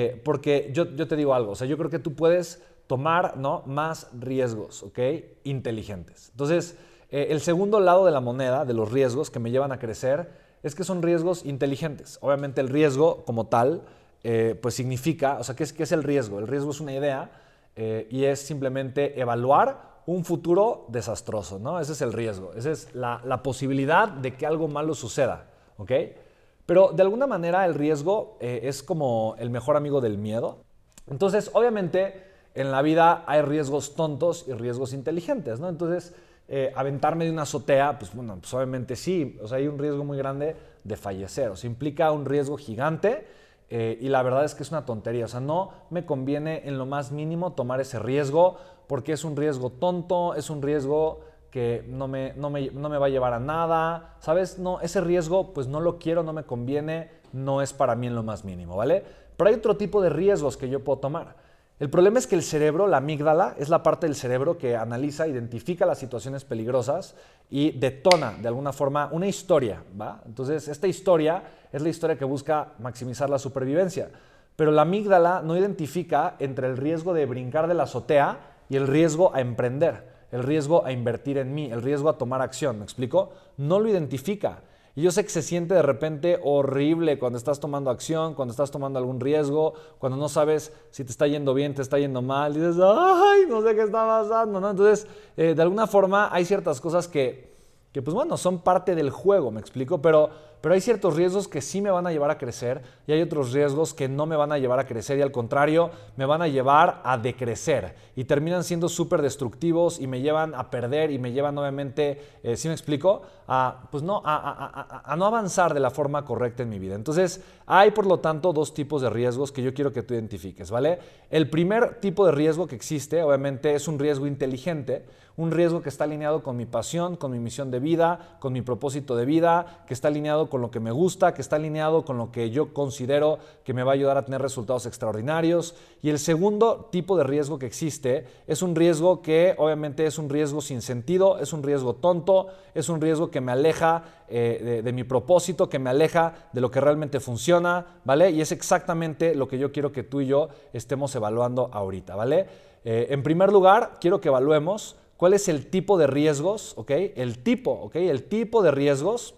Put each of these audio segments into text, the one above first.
Eh, porque yo, yo, te digo algo, o sea, yo creo que tú puedes tomar ¿no? más riesgos, ¿ok? Inteligentes. Entonces, eh, el segundo lado de la moneda, de los riesgos que me llevan a crecer, es que son riesgos inteligentes. Obviamente el riesgo como tal, eh, pues significa, o sea, ¿qué es, ¿qué es, el riesgo? El riesgo es una idea y es simplemente evaluar un futuro desastroso, ¿no? Ese es el riesgo, esa es la, la posibilidad de que algo malo suceda, ¿ok? Pero de alguna manera el riesgo eh, es como el mejor amigo del miedo. Entonces, obviamente, en la vida hay riesgos tontos y riesgos inteligentes, ¿no? Entonces, eh, aventarme de una azotea, pues bueno, pues obviamente sí, o sea, hay un riesgo muy grande de fallecer, o sea, implica un riesgo gigante eh, y la verdad es que es una tontería, o sea, no me conviene en lo más mínimo tomar ese riesgo porque es un riesgo tonto, es un riesgo que no me, no me, no me va a llevar a nada, ¿sabes? No, ese riesgo pues no lo quiero, no me conviene, no es para mí en lo más mínimo, ¿vale? Pero hay otro tipo de riesgos que yo puedo tomar. El problema es que el cerebro, la amígdala, es la parte del cerebro que analiza, identifica las situaciones peligrosas y detona de alguna forma una historia, ¿va? Entonces, esta historia es la historia que busca maximizar la supervivencia. Pero la amígdala no identifica entre el riesgo de brincar de la azotea y el riesgo a emprender el riesgo a invertir en mí, el riesgo a tomar acción, ¿me explico? No lo identifica. Y yo sé que se siente de repente horrible cuando estás tomando acción, cuando estás tomando algún riesgo, cuando no sabes si te está yendo bien, te está yendo mal, y dices, ay, no sé qué está pasando, ¿no? Entonces, eh, de alguna forma hay ciertas cosas que, que, pues bueno, son parte del juego, ¿me explico? Pero pero hay ciertos riesgos que sí me van a llevar a crecer y hay otros riesgos que no me van a llevar a crecer y al contrario me van a llevar a decrecer y terminan siendo súper destructivos y me llevan a perder y me llevan obviamente, eh, ¿sí me explico? A, pues no, a, no avanzar de la forma correcta en mi vida. Entonces hay por lo tanto dos tipos de riesgos que yo quiero que tú identifiques, ¿vale? El primer tipo de riesgo que existe obviamente es un riesgo inteligente, un riesgo que está alineado con mi pasión, con mi misión de vida, con mi propósito de vida, que está alineado con lo que me gusta, que está alineado con lo que yo considero que me va a ayudar a tener resultados extraordinarios. Y el segundo tipo de riesgo que existe es un riesgo que obviamente es un riesgo sin sentido, es un riesgo tonto, es un riesgo que me aleja eh, de, mi propósito, que me aleja de lo que realmente funciona, ¿vale? Y es exactamente lo que yo quiero que tú y yo estemos evaluando ahorita, ¿vale? Eh, en primer lugar, quiero que evaluemos cuál es el tipo de riesgos, ¿ok? El tipo, ¿ok? El tipo de riesgos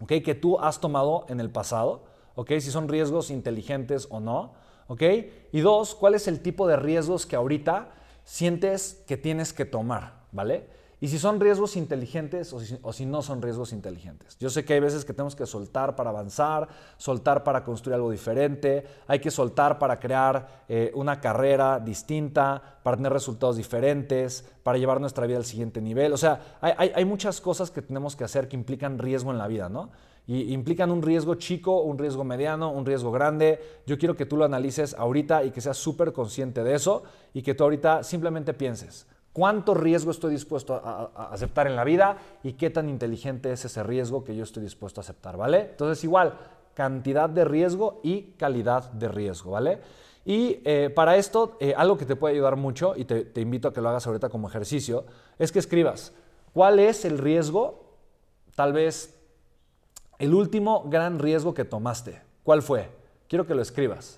¿okay? que tú has tomado en el pasado, ¿okay? si son riesgos inteligentes o no. ¿okay? Y dos, ¿cuál es el tipo de riesgos que ahorita sientes que tienes que tomar? ¿Vale? Y si son riesgos inteligentes o si, no son riesgos inteligentes. Yo sé que hay veces que tenemos que soltar para avanzar, soltar para construir algo diferente, hay que soltar para crear eh, una carrera distinta, para tener resultados diferentes, para llevar nuestra vida al siguiente nivel. O sea, hay, hay muchas cosas que tenemos que hacer que implican riesgo en la vida, ¿no? y implican un riesgo chico, un riesgo mediano, un riesgo grande. Yo quiero que tú lo analices ahorita y que seas súper consciente de eso y que tú ahorita simplemente pienses, cuánto riesgo estoy dispuesto a, aceptar en la vida y qué tan inteligente es ese riesgo que yo estoy dispuesto a aceptar, ¿vale? Entonces igual, cantidad de riesgo y calidad de riesgo, ¿vale? Y eh, para esto, eh, algo que te puede ayudar mucho, y te, te invito a que lo hagas ahorita como ejercicio, es que escribas cuál es el riesgo, tal vez el último gran riesgo que tomaste. ¿Cuál fue? Quiero que lo escribas.